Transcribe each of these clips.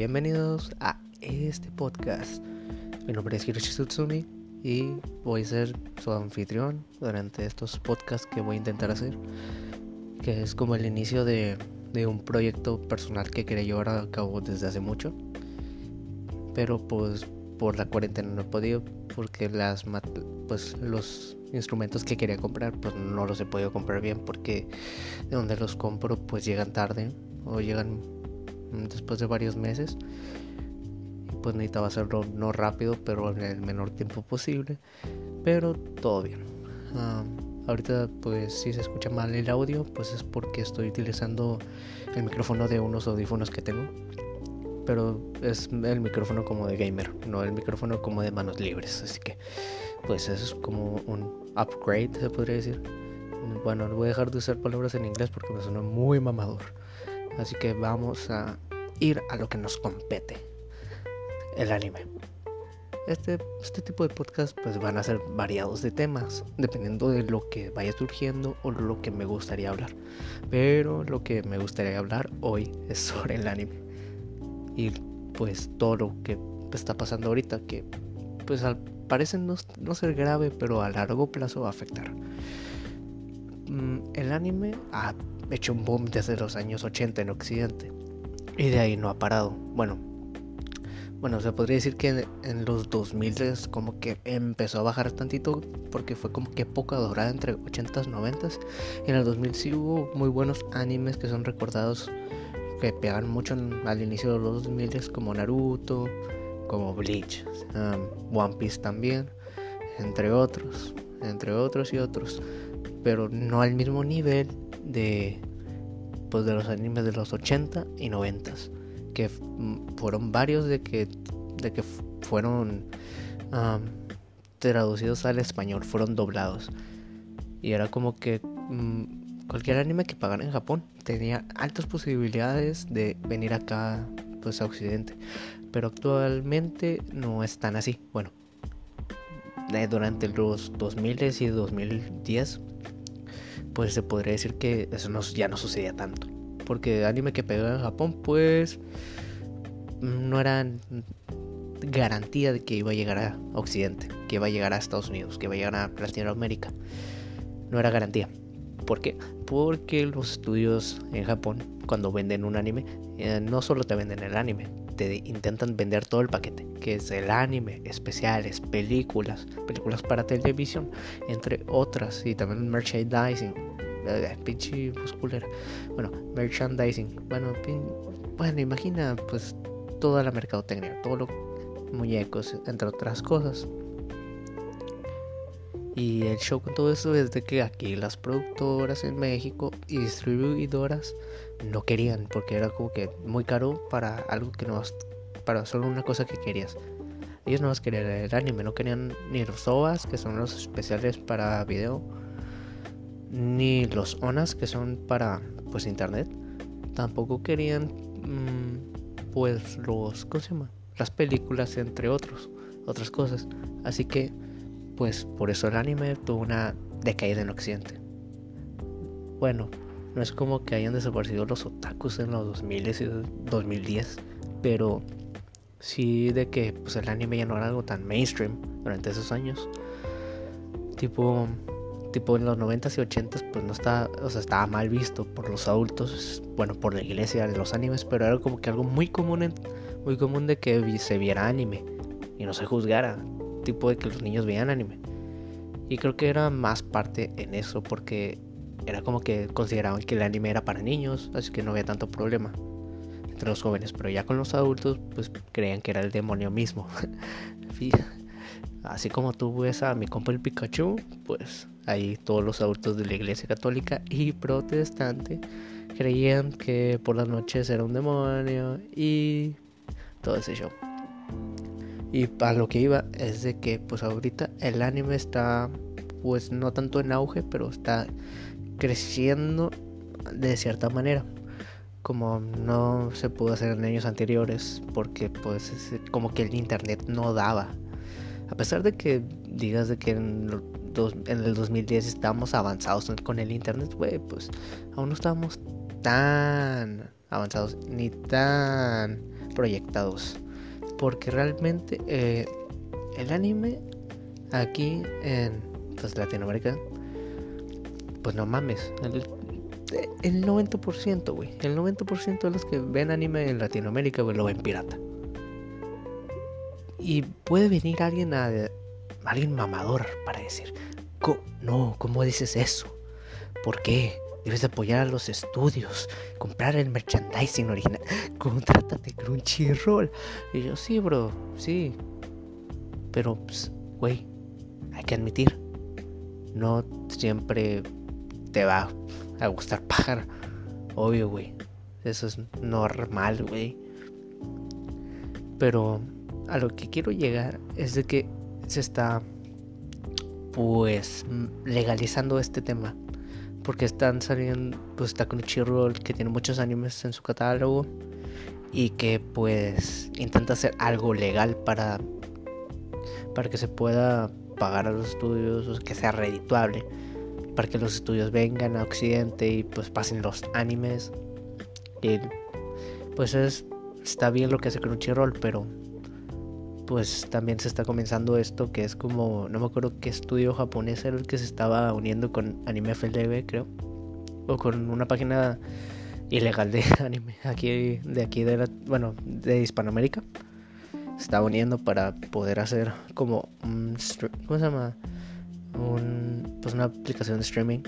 bienvenidos a este podcast. Mi nombre es Hiroshi Tsutsumi y voy a ser su anfitrión durante estos podcasts que voy a intentar hacer, que es como el inicio de, un proyecto personal que quería llevar a cabo desde hace mucho, pero pues por la cuarentena no he podido porque las pues los instrumentos que quería comprar pues no los he podido comprar bien porque de donde los compro pues llegan tarde o llegan después de varios meses. Pues necesitaba hacerlo no rápido pero en el menor tiempo posible. Pero todo bien. Ahorita pues si se escucha mal el audio pues es porque estoy utilizando el micrófono de unos audífonos que tengo. Pero es el micrófono como de gamer no el micrófono como de manos libres. Así que pues eso es como un upgrade se podría decir. Bueno voy a dejar de usar palabras en inglés porque me suena muy mamador así que vamos a ir a lo que nos compete el anime. Este, este tipo de podcast pues van a ser variados de temas, dependiendo de lo que vaya surgiendo o lo que me gustaría hablar. Pero lo que me gustaría hablar hoy es sobre el anime. Y pues todo lo que está pasando ahorita, que pues al, parece no, no ser grave, pero a largo plazo va a afectar. Mm, el anime ha hecho un boom desde los años 80 en Occidente. Y de ahí no ha parado. Bueno, bueno, se podría decir que en, los 2000 es como que empezó a bajar tantito porque fue como que época dorada entre 80s y 90s. Y en el 2000 sí hubo muy buenos animes que son recordados que pegan mucho al inicio de los 2000 como Naruto, como Bleach, um, One Piece también, entre otros, entre otros y otros, pero no al mismo nivel de pues de los animes de los 80 y 90 que fueron varios de que, de que fueron traducidos al español, fueron doblados. Y era como que mm, cualquier anime que pagara en Japón tenía altas posibilidades de venir acá pues a Occidente. Pero actualmente no es tan así. Bueno, durante los 2000 y 2010 pues se podría decir que eso ya no sucedía tanto porque anime que pegaba en Japón, pues no era garantía de que iba a llegar a Occidente, que iba a llegar a Estados Unidos, que iba a llegar a Latinoamérica. No era garantía. ¿Por qué? Porque los estudios en Japón, cuando venden un anime, eh, no solo te venden el anime, te intentan vender todo el paquete, que es el anime, especiales, películas, películas para televisión, entre otras, y también merchandising, eh, pinche musculera. Bueno, merchandising. Bueno, bueno, imagina pues toda la mercadotecnia, todos los muñecos, entre otras cosas. Y el show con todo eso es de que aquí las productoras en México y distribuidoras no querían, porque era como que muy caro para algo que no para solo una cosa que querías. Ellos no más querían el anime, no querían ni los OVAs, que son los especiales para video, ni los ONAS que son para pues internet tampoco querían mm, pues los ¿cómo se llama? las películas entre otros otras cosas así que pues por eso el anime tuvo una decaída en occidente bueno no es como que hayan desaparecido los otakus en los 2000 y 2010 pero sí de que pues el anime ya no era algo tan mainstream durante esos años tipo tipo en los 90s y 80s pues no estaba, o sea, estaba mal visto por los adultos, bueno, por la iglesia de los animes, pero era como que algo muy común muy común de que se viera anime y no se juzgara, tipo de que los niños veían anime. Y creo que era más parte en eso porque era como que consideraban que el anime era para niños, así que no había tanto problema entre los jóvenes, pero ya con los adultos pues creían que era el demonio mismo. Así como tú ves a mi compa el Pikachu, pues ahí todos los adultos de la iglesia católica y protestante creían que por las noches era un demonio y todo ese show. Y para lo que iba es de que pues ahorita el anime está pues no tanto en auge, pero está creciendo de cierta manera. Como no se pudo hacer en años anteriores porque pues como que el internet no daba a pesar de que digas de que en, el 2010 estábamos avanzados con el internet, güey, pues aún no estábamos tan avanzados ni tan proyectados. Porque realmente eh, el anime aquí en pues, Latinoamérica, pues no mames. El, el 90%, güey. El 90% de los que ven anime en Latinoamérica, güey, lo ven pirata. Y puede venir alguien a, alguien mamador para decir, no, ¿cómo dices eso? ¿Por qué? Debes apoyar a los estudios, comprar el merchandising original, contrátate Crunchyroll. Y yo, sí, bro, sí. Pero, pues, güey, hay que admitir, no siempre te va a gustar pagar. Obvio, güey. Eso es normal, güey. Pero a lo que quiero llegar es de que se está pues legalizando este tema porque están saliendo pues está Crunchyroll que tiene muchos animes en su catálogo y que pues intenta hacer algo legal para para que se pueda pagar a los estudios o que sea redituable para que los estudios vengan a Occidente y pues pasen los animes y pues es está bien lo que hace Crunchyroll pero pues también se está comenzando esto que es como, no me acuerdo qué estudio japonés era el que se estaba uniendo con Anime FLV, creo, o con una página ilegal de anime aquí de aquí de bueno, de Hispanoamérica. Se estaba uniendo para poder hacer como ¿cómo se llama? Un, pues una aplicación de streaming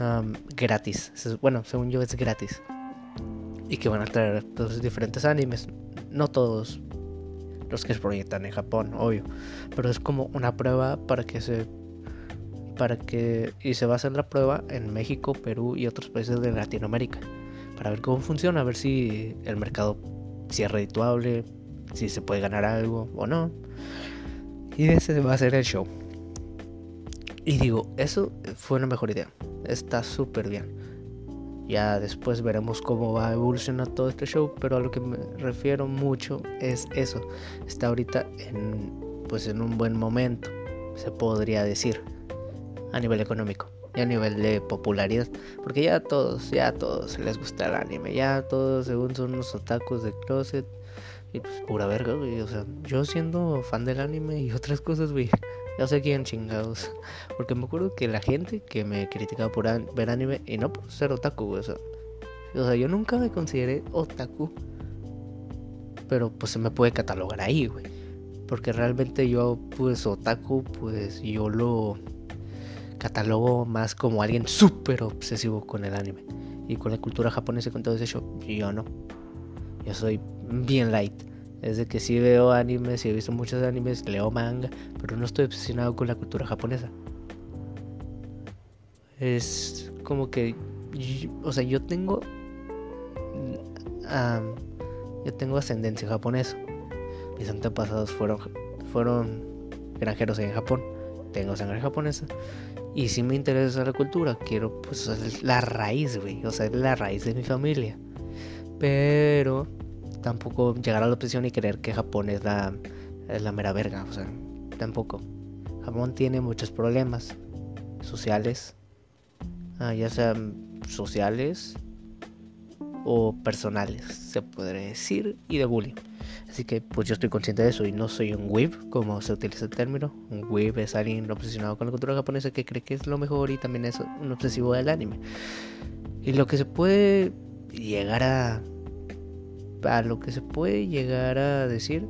um, gratis. Bueno, según yo es gratis. Y que van a traer todos diferentes animes. No todos, los que se proyectan en Japón, obvio. Pero es como una prueba para que se para que y se va a hacer la prueba en México, Perú y otros países de Latinoamérica para ver cómo funciona, a ver si el mercado si es redituable, si se puede ganar algo o no. Y ese va a ser el show. Y digo, eso fue una mejor idea. Está súper bien. Ya después veremos cómo va a evolucionar todo este show, pero a lo que me refiero mucho es eso. Está ahorita en pues en un buen momento, se podría decir, a nivel económico y a nivel de popularidad, porque ya a todos, ya a todos les gusta el anime, ya todos según son unos otakus de closet y pues pura verga, güey, o sea, yo siendo fan del anime y otras cosas, güey, ya sé quién chingados. Porque me acuerdo que la gente que me criticaba por ver anime y no por ser otaku, güey. O sea, yo nunca me consideré otaku. Pero pues se me puede catalogar ahí, güey. Porque realmente yo, pues, otaku, pues yo lo catalogo más como alguien súper obsesivo con el anime. Y con la cultura japonesa y con todo eso, yo no. Yo soy bien light. Es de que sí veo animes, sí he visto muchos animes, leo manga, pero no estoy obsesionado con la cultura japonesa. Es como que, o sea, yo tengo, yo tengo ascendencia japonesa. Mis antepasados fueron, fueron granjeros en Japón. Tengo sangre japonesa. Y si me interesa la cultura, quiero, pues, la raíz, güey. O sea, la raíz de mi familia. Pero tampoco llegar a la obsesión y creer que Japón es la, la mera verga. O sea, tampoco. Japón tiene muchos problemas sociales, ah, ya sean sociales o personales, se podría decir, y de bullying. Así que pues yo estoy consciente de eso y no soy un weeb, como se utiliza el término. Un weeb es alguien obsesionado con la cultura japonesa que cree que es lo mejor y también es un obsesivo del anime. Y lo que se puede llegar a a lo que se puede llegar a decir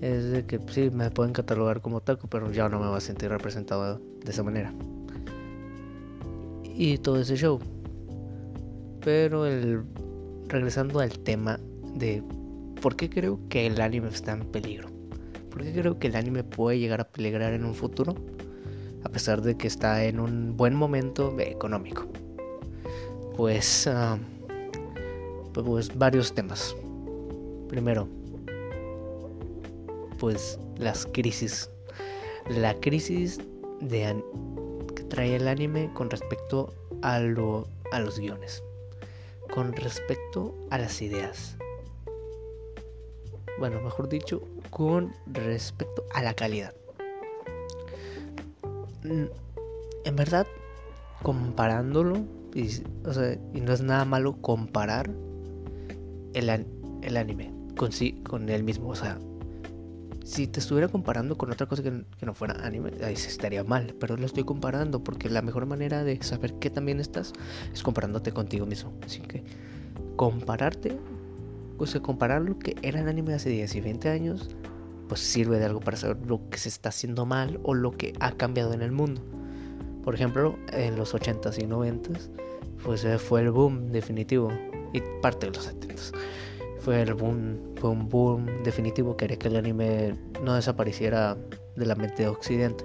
es de que sí me pueden catalogar como taco, pero ya no me voy a sentir representado de esa manera. Y todo ese show. Pero el regresando al tema de por qué creo que el anime está en peligro. ¿Por qué creo que el anime puede llegar a peligrar en un futuro? A pesar de que está en un buen momento económico. Pues ah, pues varios temas. Primero, pues las crisis. La crisis que trae el anime con respecto a, lo, a los guiones. Con respecto a las ideas. Bueno, mejor dicho, con respecto a la calidad. En verdad, comparándolo Y, o sea, y no es nada malo comparar el, anime con, sí, con él mismo. O sea, si te estuviera comparando con otra cosa que, no fuera anime, ahí estaría mal. Pero lo estoy comparando porque la mejor manera de saber que también estás es comparándote contigo mismo. Así que compararte, o sea, comparar lo que era el anime hace 10 y 20 años, pues sirve de algo para saber lo que se está haciendo mal o lo que ha cambiado en el mundo. Por ejemplo, en los 80s y 90s, pues eh, fue el boom definitivo y parte de los 70s fue el boom, fue un boom definitivo que haría que el anime no desapareciera de la mente de Occidente.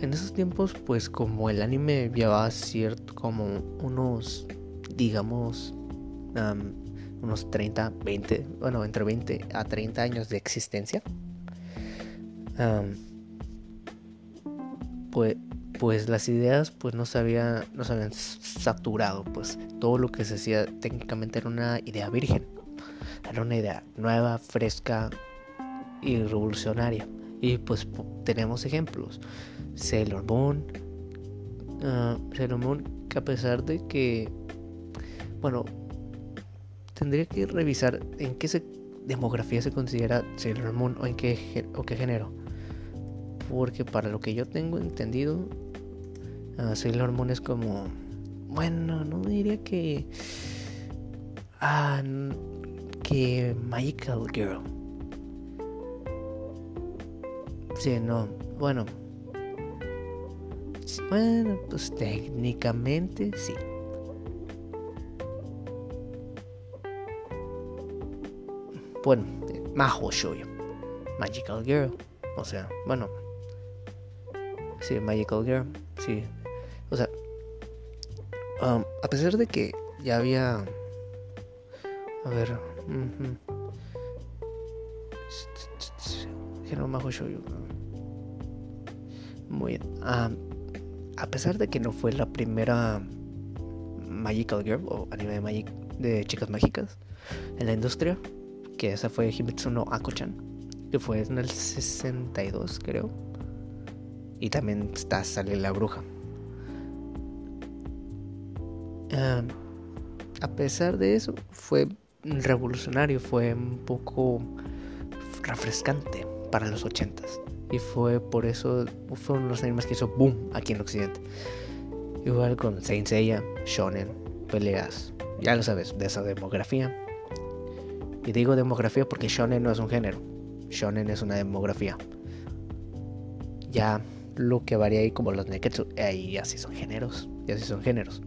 en esos tiempos, pues como el anime llevaba cierto, como unos, digamos, unos 30, 20, bueno, entre 20 a 30 años de existencia, pues pues las ideas pues no se, no habían saturado, pues todo lo que se hacía técnicamente era una idea virgen, era una idea nueva, fresca y revolucionaria. Y pues tenemos ejemplos, Sailor Moon, uh, Sailor Moon que a pesar de que, bueno, tendría que revisar en qué se, demografía se considera Sailor Moon o en qué, o qué género. Porque para lo que yo tengo entendido, uh, Sailor Moon es como. Bueno, no diría que. Ah, que Magical Girl. Sí, no. Bueno. Bueno, pues técnicamente sí. Bueno, Majo Shoujo. Magical Girl. O sea, bueno. Sí, Magical Girl. Sí, o sea, um, a pesar de que ya había... A ver... Muy bien. a pesar de que no fue la primera Magical Girl o anime de, Magic, de chicas mágicas en la industria, que esa fue Himitsu no Ako-chan, que fue en el 62, creo. Y también está Sale la Bruja, a pesar de eso, fue revolucionario, fue un poco refrescante para los ochentas. Y fue por eso, fueron los animes que hizo boom aquí en Occidente. Igual con Saint Seiya, Shonen, peleas, ya lo sabes, de esa demografía. Y digo demografía porque Shonen no es un género, Shonen es una demografía. Ya lo que varía ahí como los Neketsu, ahí ya sí son géneros, ya sí son géneros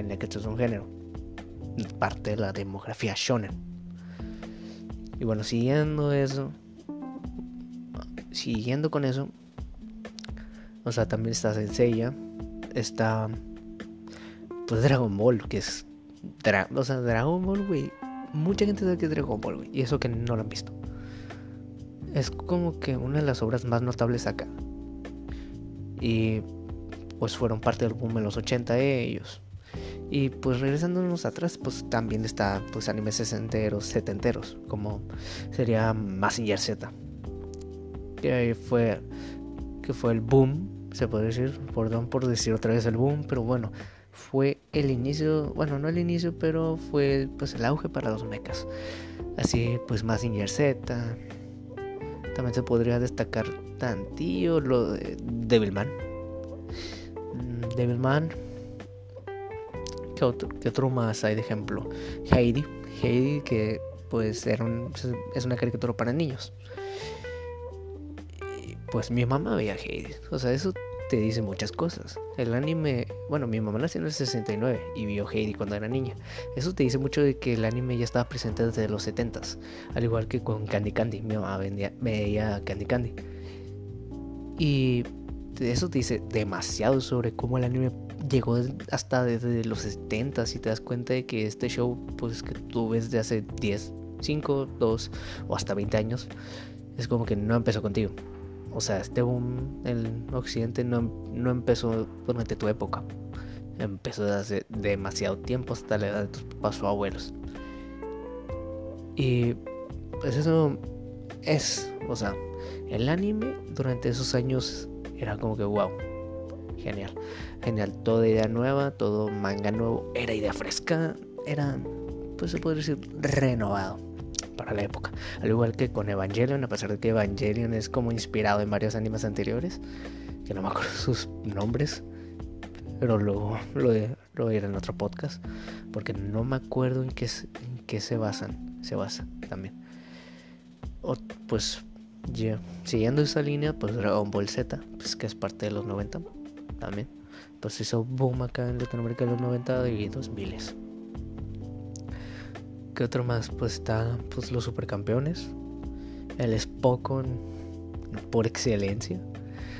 el Neketsu es un género, parte de la demografía shonen. Y bueno, siguiendo eso, siguiendo con eso, o sea, también está Senseiya, está pues Dragon Ball, que es o sea, Dragon Ball, güey. Mucha gente sabe que es Dragon Ball, güey, y eso que no lo han visto. Es como que una de las obras más notables acá. Y pues fueron parte del boom en los 80 ellos. Y pues regresándonos atrás, pues también está pues animes sesenteros, setenteros, como sería Massinger Z. Que fue que fue el boom, se puede decir, perdón por decir otra vez el boom, pero bueno, fue el inicio, bueno, no el inicio, pero fue pues el auge para los mechas. Así pues Massinger Z. También se podría destacar tantillo lo de Devilman. Mm, Devilman ¿Qué otro, más hay de ejemplo? Heidi. Heidi que pues era es una caricatura para niños. Pues mi mamá veía Heidi. O sea, eso te dice muchas cosas. El anime, bueno, mi mamá nació en el 69 y vio Heidi cuando era niña. Eso te dice mucho de que el anime ya estaba presente desde los 70s. Al igual que con Candy Candy. Mi mamá vendía, veía Candy Candy. Y eso te dice demasiado sobre cómo el anime llegó hasta desde los 70 y te das cuenta de que este show pues que tú ves de hace 10, 5, 2 o hasta 20 años es como que no empezó contigo. O sea, este boom en Occidente no, no empezó durante tu época. Empezó desde hace demasiado tiempo hasta la edad de tus papás o abuelos. Y pues eso es, o sea, el anime durante esos años era como que wow genial. Genial, toda idea nueva, todo manga nuevo, era idea fresca, era, pues se puede decir, renovado para la época. Al igual que con Evangelion, a pesar de que Evangelion es como inspirado en varios animes anteriores, que no me acuerdo sus nombres, pero lo, lo, lo en otro podcast, porque no me acuerdo en qué, en qué se basan, se basa también. O, pues ya, siguiendo esa línea, pues Dragon Ball Z, pues que es parte de los 90 también. Pues hizo boom acá en Latinoamérica de los 90 y 2000. ¿Qué otro más? Pues está pues los supercampeones. El Spokon por excelencia,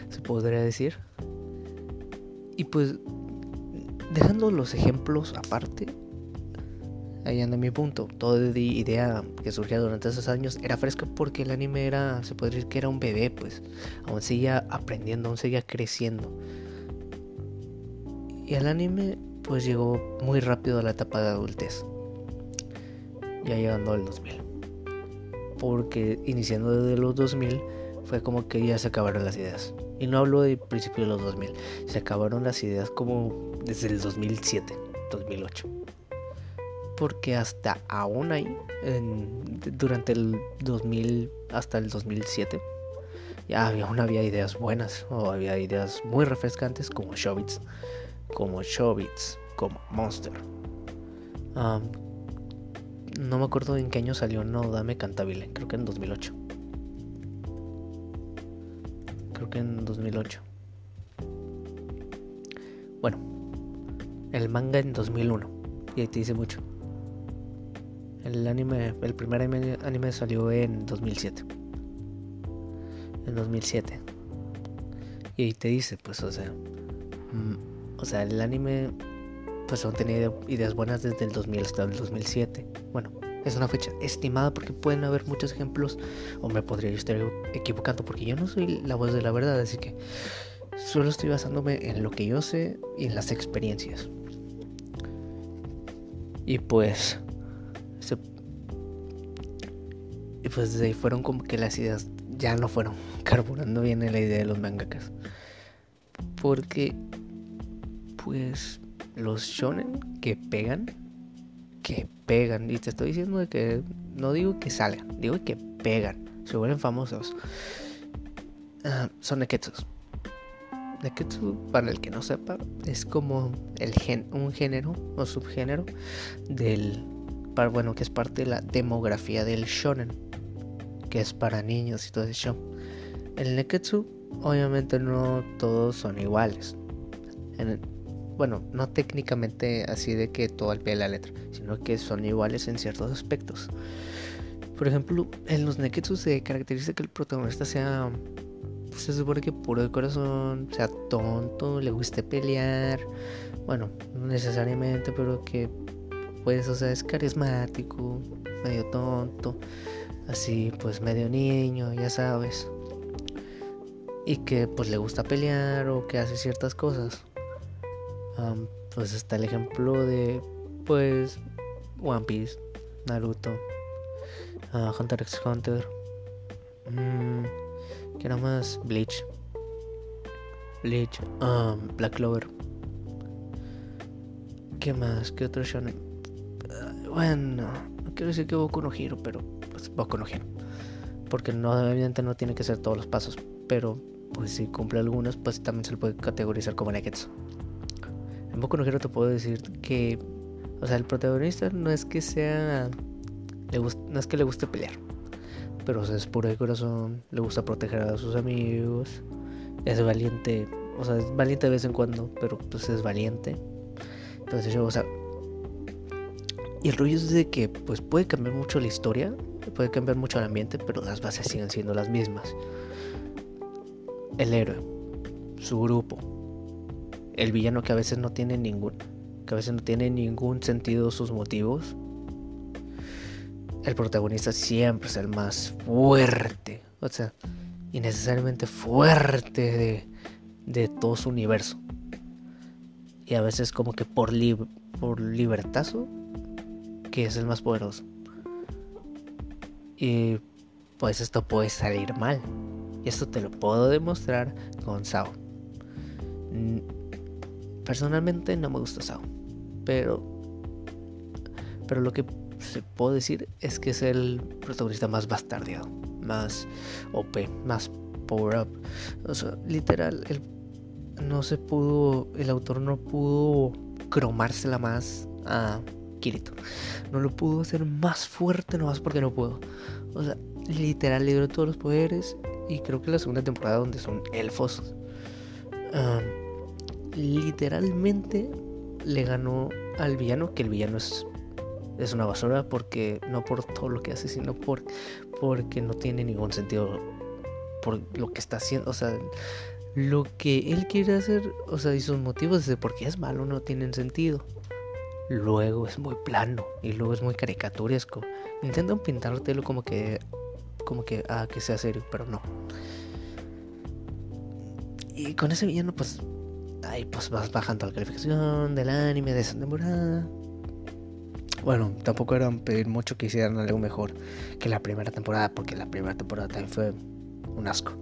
se podría decir. Y pues dejando los ejemplos aparte, ahí anda mi punto. Toda idea que surgía durante esos años era fresca porque el anime era, se podría decir que era un bebé, pues. Aún seguía aprendiendo, aún seguía creciendo. Y el anime, pues llegó muy rápido a la etapa de adultez. Ya llegando al 2000. Porque iniciando desde los 2000 fue como que ya se acabaron las ideas. Y no hablo de principio de los 2000. Se acabaron las ideas como desde el 2007, 2008 porque hasta aún ahí, durante el 2000 hasta el 2007, ya había, aún había ideas buenas o había ideas muy refrescantes como Showbiz, como Showbiz, como Monster. no me acuerdo en qué año salió No Dame Cantabile, creo que en 2008. Creo que en 2008. Bueno, el manga en 2001. Y ahí te dice mucho. El anime, el primer anime, salió en 2007. En 2007. Y ahí te dice, pues, o sea, mm, o sea, el anime, pues, han tenido ideas buenas desde el 2000 hasta el 2007. Bueno, es una fecha estimada porque pueden haber muchos ejemplos, o me podría estar equivocando porque yo no soy la voz de la verdad, así que solo estoy basándome en lo que yo sé y en las experiencias. Y pues y pues desde ahí fueron como que las ideas ya no fueron carburando bien en la idea de los mangakas. Porque, pues, los shonen que pegan, que pegan, y te estoy diciendo de que no digo que salgan, digo que pegan, se vuelven famosos, ah, son neketsus. Neketsu, para el que no sepa, es como el gen, un género o subgénero del, bueno, que es parte de la demografía del shonen que es para niños y todo eso. El Neketsu, obviamente no todos son iguales. Bueno, no técnicamente así de que todo al pie de la letra, sino que son iguales en ciertos aspectos. Por ejemplo, en los Neketsu se caracteriza que el protagonista sea, pues, se supone que puro de corazón, sea tonto, le guste pelear. Bueno, no necesariamente, pero que pues, o sea, es carismático, medio tonto así pues medio niño, ya sabes. Y que pues le gusta pelear o que hace ciertas cosas. Pues está el ejemplo de pues One Piece, Naruto, uh, Hunter x Hunter. Mm, ¿Qué era más? Bleach. Bleach, Black Clover. ¿Qué más? ¿Qué otro shonen? bueno, no quiero decir que Boku no Hero, pero Boku no Porque no, evidentemente no tiene que ser todos los pasos, pero pues si cumple algunos, pues también se le puede categorizar como Neketsu. Boku no te puedo decir que, o sea, el protagonista no es que sea, le no es que le guste pelear, pero es puro de corazón, le gusta proteger a sus amigos, es valiente, o sea, es valiente de vez en cuando, pero pues es valiente. Entonces yo, o sea, y el rollo es de que pues puede cambiar mucho la historia, puede cambiar mucho el ambiente, pero las bases siguen siendo las mismas. El héroe, su grupo, el villano que a veces no tiene ningún, que a veces no tiene ningún sentido sus motivos. El protagonista siempre es el más fuerte, o sea, innecesariamente fuerte de, de todo su universo. Y a veces como que por, por libertazo, que es el más poderoso. Y pues esto puede salir mal. Y esto te lo puedo demostrar con Sao. Personalmente no me gusta Sao. Pero. Pero lo que se puedo decir es que es el protagonista más bastardeado. Más OP, más power up. O sea, literal, el, no se pudo. El autor no pudo cromársela más a Kirito. No lo pudo hacer más fuerte nomás porque no pudo. O sea, literal le dio todos los poderes. Y creo que la segunda temporada donde son elfos. Literalmente le ganó al villano. Que el villano es, es una basura. Porque no por todo lo que hace, sino por, porque no tiene ningún sentido. Por lo que está haciendo. O sea, lo que él quiere hacer. O sea, y sus motivos de por qué es malo no tienen sentido luego es muy plano y luego es muy caricaturesco. Intentan pintártelo como que como que ah que sea serio, pero no. Y con ese villano pues ahí pues vas bajando la calificación del anime de esa temporada. Bueno, tampoco era pedir mucho que hicieran algo mejor que la primera temporada, porque la primera temporada también fue un asco.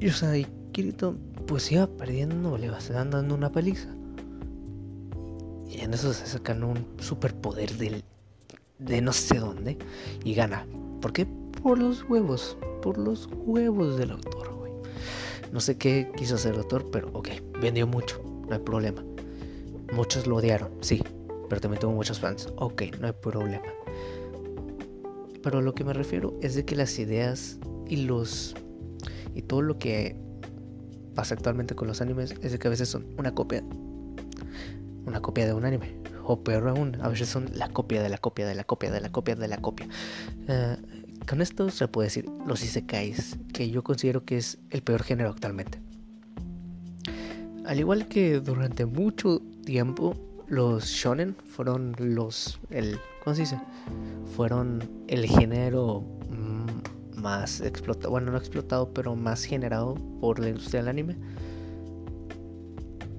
Y o sea, y Kirito pues iba perdiendo, le iba dando una paliza. Y en eso se sacan un superpoder del, de no sé dónde y gana. ¿Por qué? Por los huevos. Por los huevos del autor, güey. No sé qué quiso hacer el pero ok, vendió mucho, no hay problema. Muchos lo odiaron, sí, pero también tuvo muchos fans. Ok, no hay problema. Pero lo que me refiero es de que las ideas y los y todo lo que pasa actualmente con los animes es de que a veces son una copia una copia de un anime. O peor aún, a veces son la copia de la copia de la copia de la copia de la copia. Eh, con esto se puede decir los isekais, que yo considero que es el peor género actualmente. Al igual que durante mucho tiempo los shonen fueron los el ¿cómo se dice? Fueron el género mm, más explotado, bueno, no explotado, pero más generado por la industria del anime.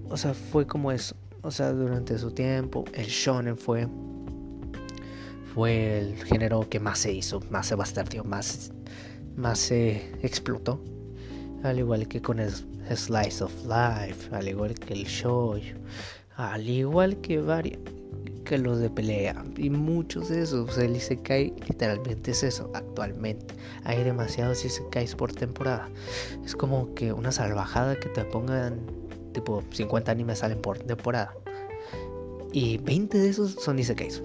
O sea, fue como eso o sea, durante su tiempo, el shonen fue fue el género que más se hizo, más se bastardió, más, más se explotó. Al igual que con el Slice of Life, al igual que el show, al igual que varios, que los de pelea y muchos de esos. el Isekai literalmente es eso actualmente. Hay demasiados Isekais por temporada. Es como que una salvajada que te pongan tipo 50 animes salen por temporada. Y 20 de esos son isekais.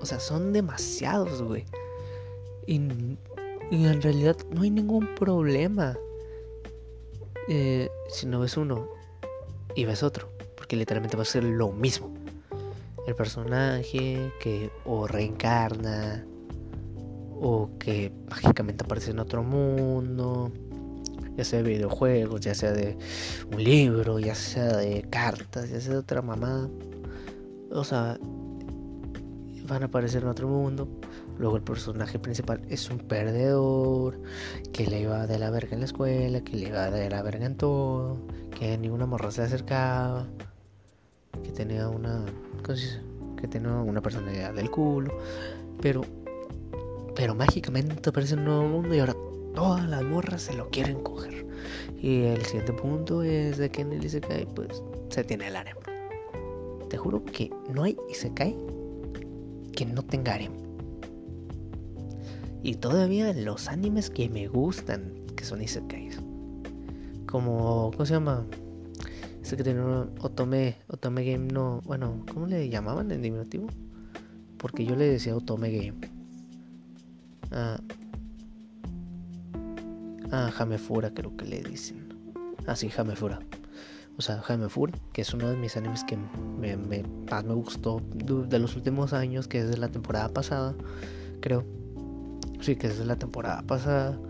O sea, son demasiados, güey. Y, en realidad no hay ningún problema. Eh, si no ves uno y ves otro. Porque literalmente va a ser lo mismo. El personaje que o reencarna. O que mágicamente aparece en otro mundo ya sea de videojuegos, ya sea de un libro, ya sea de cartas, ya sea de otra mamá. O sea, van a aparecer en otro mundo. Luego el personaje principal es un perdedor, que le iba de la verga en la escuela, que le iba de la verga en todo, que ninguna morra se acercaba, que tenía una, que tenía una personalidad del culo, pero, pero mágicamente aparece un nuevo mundo y ahora todas las morras se lo quieren coger. Y el siguiente punto es de que en el Isekai pues se tiene el harem. Te juro que no hay Isekai que no tenga harem. Y todavía los animes que me gustan, que son Isekais. Como, ¿cómo se llama? Ese que un Otome, Otome Game, no, bueno, ¿cómo le llamaban en diminutivo? Porque yo le decía Otome Game. Ah, Ah, Jamefura creo que le dicen. Ah, sí, Jamefura. O sea, Jamefura, que es uno de mis animes que me, más me gustó de los últimos años, que es de la temporada pasada, creo. Sí, que es de la temporada pasada.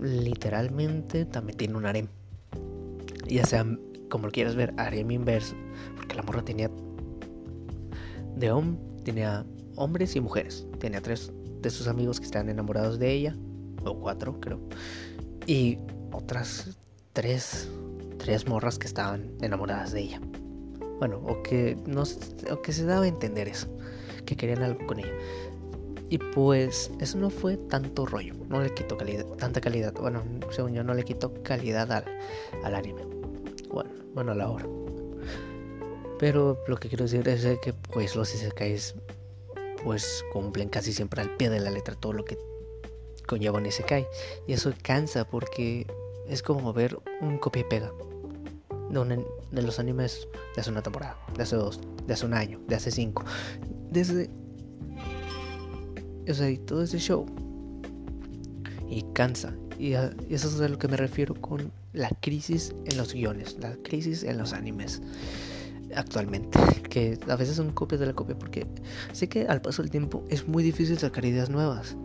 Literalmente también tiene un harem. Ya sea, como lo quieras ver, harem inverso. Porque la morra tenía... De hombre, tenía hombres y mujeres. Tenía tres de sus amigos que estaban enamorados de ella. O cuatro, creo y otras tres, tres morras que estaban enamoradas de ella. Bueno, o que, no, o que se daba a entender eso, que querían algo con ella. Y pues eso no fue tanto rollo, no le quitó calidad, tanta calidad. Bueno, según yo no le quitó calidad al, al anime. Bueno, bueno, a la hora. Pero lo que quiero decir es que pues los isekais pues cumplen casi siempre al pie de la letra todo lo que conlleva un isekai. Y eso cansa porque es como ver un copia y pega de, los animes de hace una temporada, de hace dos, de hace un año, de hace cinco. Desde... O sea, y todo ese show. Y cansa. Y, y eso es a lo que me refiero con la crisis en los guiones, la crisis en los animes actualmente, que a veces son copias de la copia, porque sé que al paso del tiempo es muy difícil sacar ideas nuevas.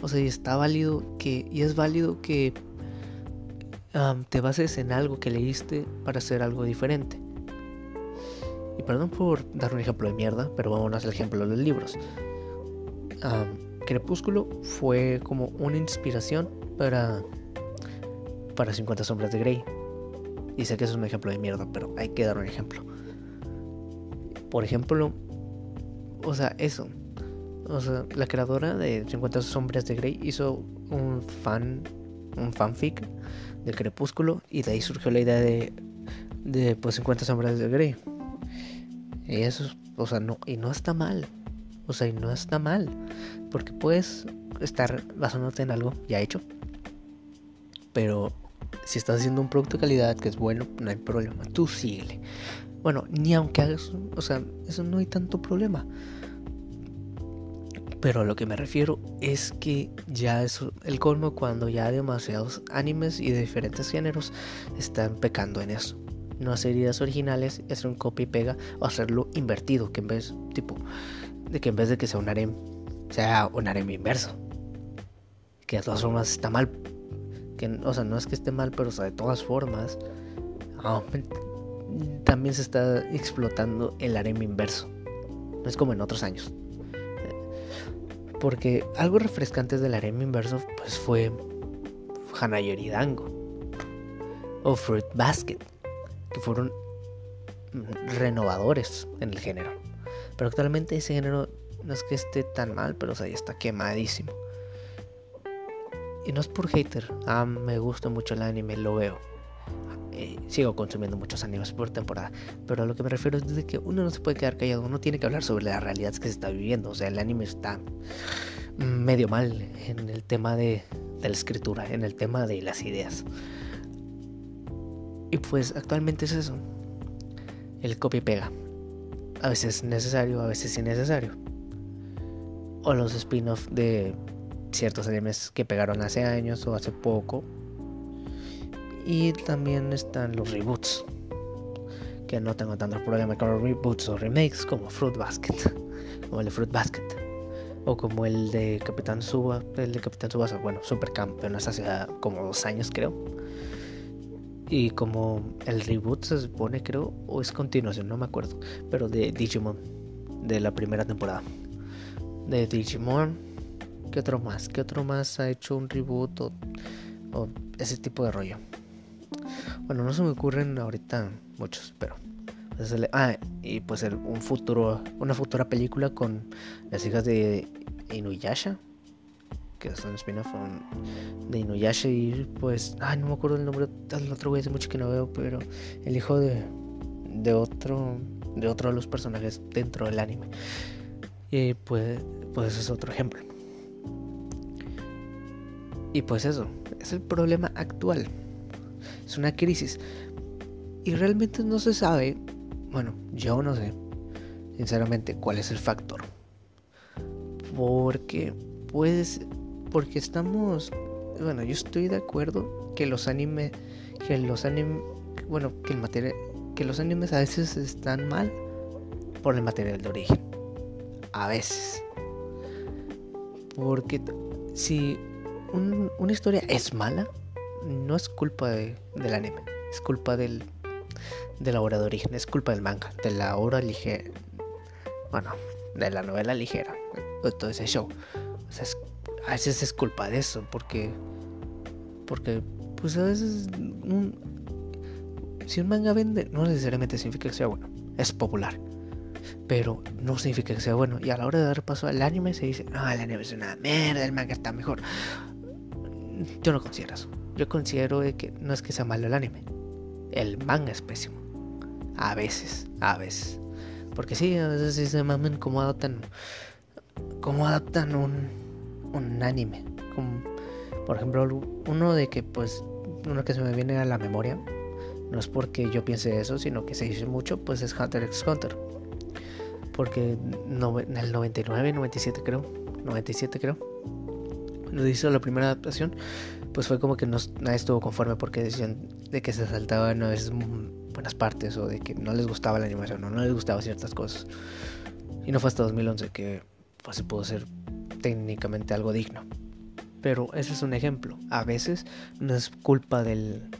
O sea, y está válido que, y es válido que te bases en algo que leíste para hacer algo diferente. Y perdón por dar un ejemplo de mierda, pero vamos a hacer el ejemplo de los libros. Crepúsculo fue como una inspiración para, para 50 sombras de Grey. Y sé que es un ejemplo de mierda, pero hay que dar un ejemplo. Por ejemplo, o sea, eso. O sea, la creadora de 50 sombras de Grey hizo un fan, un fanfic del crepúsculo y de ahí surgió la idea de, de pues 50 sombras de Grey. Y eso, o sea, no, y no está mal. O sea, y no está mal. Porque puedes estar basándote en algo ya hecho. Pero si estás haciendo un producto de calidad que es bueno, no hay problema. Tú síguele. Bueno, ni aunque hagas, o sea, eso no hay tanto problema. Pero a lo que me refiero es que ya es el colmo cuando ya demasiados animes y de diferentes géneros están pecando en eso. No hacer ideas originales, hacer un copy y pega o hacerlo invertido, que en vez, tipo, de que en vez de que sea un harem, sea un harem inverso. Que de todas formas está mal. Que, o sea, no es que esté mal, pero de todas formas, ah, también se está explotando el harem inverso. No es como en otros años. Porque algo refrescante del harem inverso pues fue Hanayori o Fruit Basket, que fueron renovadores en el género. Pero actualmente ese género no es que esté tan mal, pero o sea, ya está quemadísimo. Y no es por hater, ah, me gusta mucho el anime, lo veo. Eh, sigo consumiendo muchos animes por temporada. Pero a lo que me refiero es de que uno no se puede quedar callado, uno tiene que hablar sobre la realidad que se está viviendo. O sea, el anime está medio mal en el tema de, la escritura, en el tema de las ideas. Y pues actualmente es eso. El copy pega. A veces necesario, a veces innecesario. O los spin-off de ciertos animes que pegaron hace años o hace poco y también están los reboots. Que no tengo tanto problema con los reboots o remakes como Fruit Basket. Como el de Fruit Basket. O como el de Capitán Suba. El de Capitán Suba, bueno, Supercampeones hace como dos años creo. Y como el reboot se supone, creo, o es continuación, no me acuerdo. Pero de Digimon. De la primera temporada. De Digimon. ¿Qué otro más? ¿Qué otro más ha hecho un reboot o ese tipo de rollo? Bueno, no se me ocurren ahorita muchos, pero. Pues, ah, y pues un futuro, una futura película con las hijas de Inuyasha, que son spin-off de Inuyasha y pues, ay, no me acuerdo el nombre del otro güey, hace mucho que no veo, pero el hijo de, de otro, de otro de los personajes dentro del anime. Y pues, pues es otro ejemplo. Y pues eso, es el problema actual es una crisis. Y realmente no se sabe, bueno, yo no sé, sinceramente, cuál es el factor. Porque, pues, porque estamos, bueno, yo estoy de acuerdo que los animes, que los animes, bueno, que el material, que los animes a veces están mal por el material de origen. A veces. Porque si una historia es mala, no es culpa del anime, es culpa del, de la obra de origen, es culpa del manga, de la obra ligera, bueno, de la novela ligera, de todo ese show. A veces es culpa de eso, porque, porque, pues a veces, si un manga vende, no necesariamente significa que sea bueno, es popular. pero no significa que sea bueno. Y a la hora de dar paso al anime se dice, no, el anime es una mierda, el manga está mejor. Yo no considero eso. Yo considero que no es que sea malo el anime. El manga es pésimo. A veces, a veces. Porque sí, a veces sí se mamen cómo adaptan, cómo adaptan un, un anime. Como, por ejemplo, uno de que pues, uno que se me viene a la memoria, no es porque yo piense eso, sino que se dice mucho, pues es Hunter x Hunter. Porque en el 99, 97 creo, 97 creo, lo hizo la primera adaptación, pues fue como que no, nadie estuvo conforme porque decían de que se saltaban a veces buenas partes o de que no les gustaba la animación o no les gustaba ciertas cosas. Y no fue hasta 2011 que pues, se pudo hacer técnicamente algo digno. Pero ese es un ejemplo. A veces no es culpa del,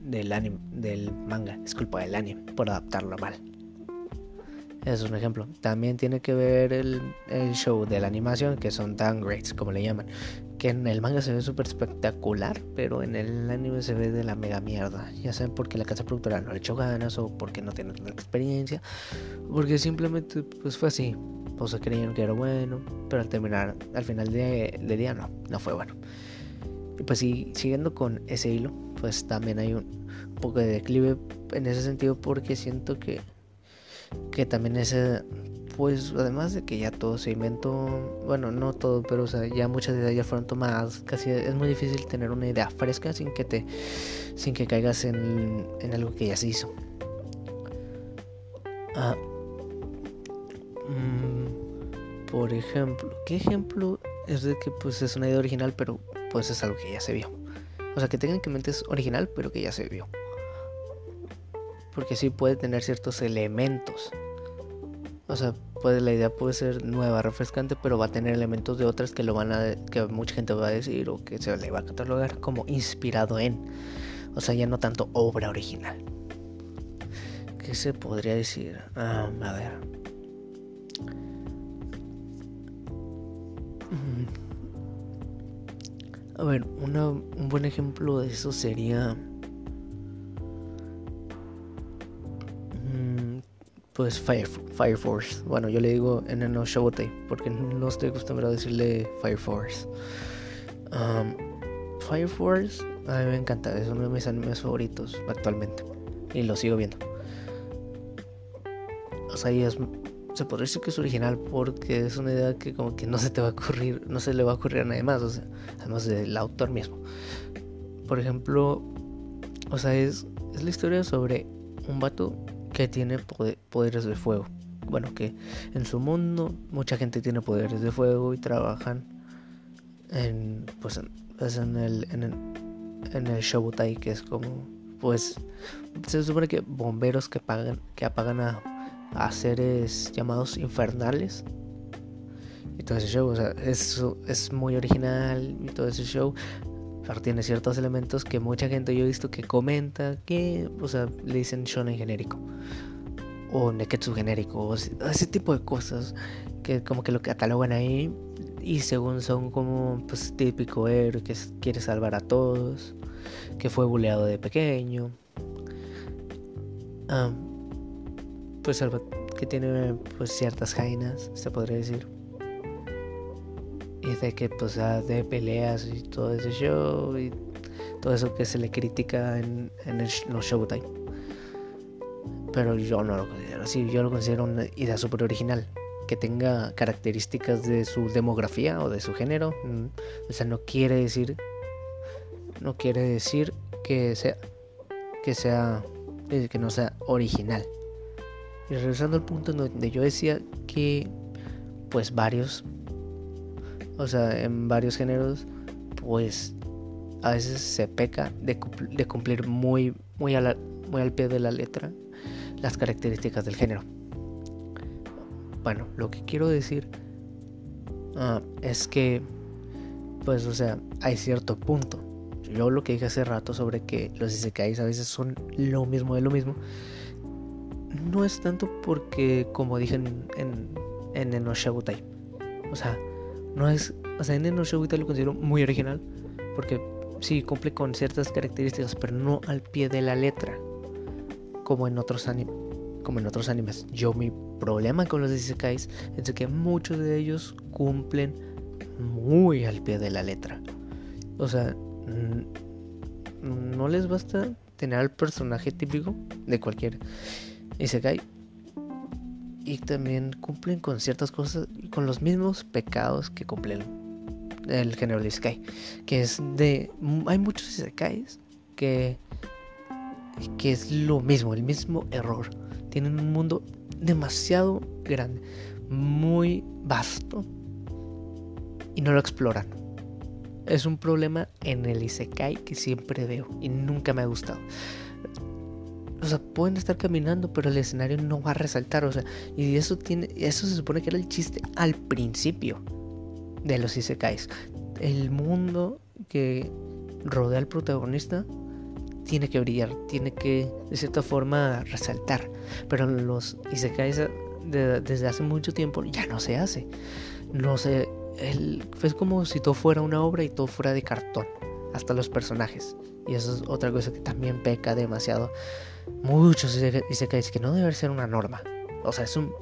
del, anime, del manga, es culpa del anime por adaptarlo mal. Es un ejemplo. También tiene que ver el, el, show de la animación, que son downgrades, como le llaman. Que en el manga se ve súper espectacular, pero en el anime se ve de la mega mierda. Ya saben porque la casa productora no le echó ganas, o porque no tiene tanta experiencia, porque simplemente pues fue así. Pues se creyeron que era bueno, pero al terminar, al final de, de día no, no fue bueno. Y pues sí, siguiendo con ese hilo, pues también hay un poco de declive en ese sentido porque siento que que también ese pues además de que ya todo se inventó, bueno, no todo, pero ya muchas ideas ya fueron tomadas, casi es muy difícil tener una idea fresca sin que te sin que caigas en, en algo que ya se hizo. Ah, mm, por ejemplo, ¿qué ejemplo es de que pues es una idea original, pero pues es algo que ya se vio? O sea, que técnicamente es original, pero que ya se vio porque sí puede tener ciertos elementos. O sea, puede, la idea puede ser nueva, refrescante, pero va a tener elementos de otras que lo van a que mucha gente va a decir o que se le va a catalogar como inspirado en. O sea, ya no tanto obra original. ¿Qué se podría decir? A ver. Mm. A ver, un buen ejemplo de eso sería pues Fire, Fire Force. Bueno, yo le digo en no Shobotei porque no estoy acostumbrado a decirle Fire Force. Um, Fire Force a mí me encanta, es uno de mis animes favoritos actualmente y lo sigo viendo. O sea, y es, se podría decir que es original porque es una idea que como que no se te va a ocurrir, no se le va a ocurrir a nadie más, o sea, además del autor mismo. Por ejemplo, o sea, es, es la historia sobre un vato que tiene poderes de fuego. Bueno, que en su mundo mucha gente tiene poderes de fuego y trabajan en, pues, en, pues, el, en, el, en el que es como, pues, se supone que bomberos que, pagan, que apagan a, a seres llamados infernales. Y todo ese show, o sea, es, es muy original y todo ese show tiene ciertos elementos que mucha gente yo he visto que comenta que, o sea, le dicen shonen genérico o neketsu genérico o ese tipo de cosas que como que lo catalogan ahí y según son como pues típico héroe que quiere salvar a todos, que fue buleado de pequeño. pues que tiene pues ciertas jainas, se podría decir y de que pues de peleas y todo ese show y todo eso que se le critica en, en el, los Showtime. Pero yo no lo considero así, yo lo considero una idea súper original, que tenga características de su demografía o de su género. Mm, o sea, no quiere decir, no quiere decir que sea, que sea, eh, que no sea original. Y regresando al punto donde yo decía que pues varios o sea, en varios géneros, pues a veces se peca de, cumplir muy, muy, al pie de la letra las características del género. Bueno, lo que quiero decir ah, es que, pues, o sea, hay cierto punto. Yo lo que dije hace rato sobre que los isekais a veces son lo mismo de lo mismo, no es tanto porque, como dije en, en, en Enoshabutai, o sea, no es, o sea, en no lo considero muy original porque sí cumple con ciertas características, pero no al pie de la letra, como en otros animes, como en otros animes. Yo mi problema con los isekais es que muchos de ellos cumplen muy al pie de la letra. O sea, no les basta tener al personaje típico de cualquier isekai y también cumplen con ciertas cosas, con los mismos pecados que cumplen el género de Isekai. Que es de. Hay muchos Isekais que. que es lo mismo, el mismo error. Tienen un mundo demasiado grande, muy vasto y no lo exploran. Es un problema en el Isekai que siempre veo y nunca me ha gustado o sea, pueden estar caminando, pero el escenario no va a resaltar, o sea, y eso tiene, eso se supone que era el chiste al principio de los isekais. El mundo que rodea al protagonista tiene que brillar, tiene que de cierta forma resaltar, pero los isekais desde hace mucho tiempo ya no se hace. No sé, es como si todo fuera una obra y todo fuera de cartón, hasta los personajes. Y eso es otra cosa que también peca demasiado muchos isekais que no debe ser una norma. O sea, es un.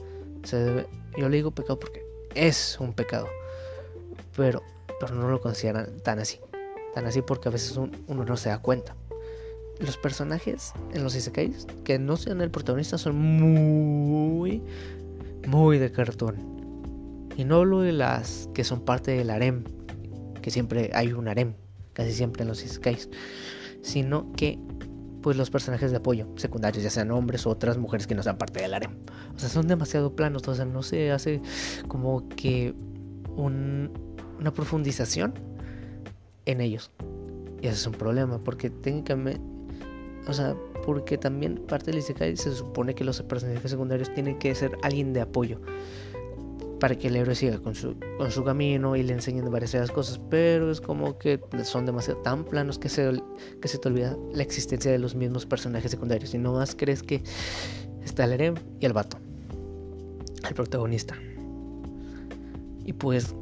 yo le digo pecado porque es un pecado. Pero, pero no lo consideran tan así. Tan así porque a veces uno no se da cuenta. Los personajes en los isekais que no sean el protagonista son muy, muy de cartón. Y no hablo de las que son parte del harem, que siempre hay un harem, casi siempre en los isekais, sino que pues los personajes de apoyo secundarios, ya sean hombres o otras mujeres que no sean parte del harem. O sea, son demasiado planos, o sea, no se hace como que una profundización en ellos. Y ese es un problema, porque técnicamente, o sea, porque también parte del Isekai se supone que los personajes secundarios tienen que ser alguien de apoyo para que el héroe siga con su, con su camino y le enseñen varias cosas, pero es como que son demasiado tan planos que se, que se te olvida la existencia de los mismos personajes secundarios y no más crees que está el Erem y el vato, el protagonista. Y pues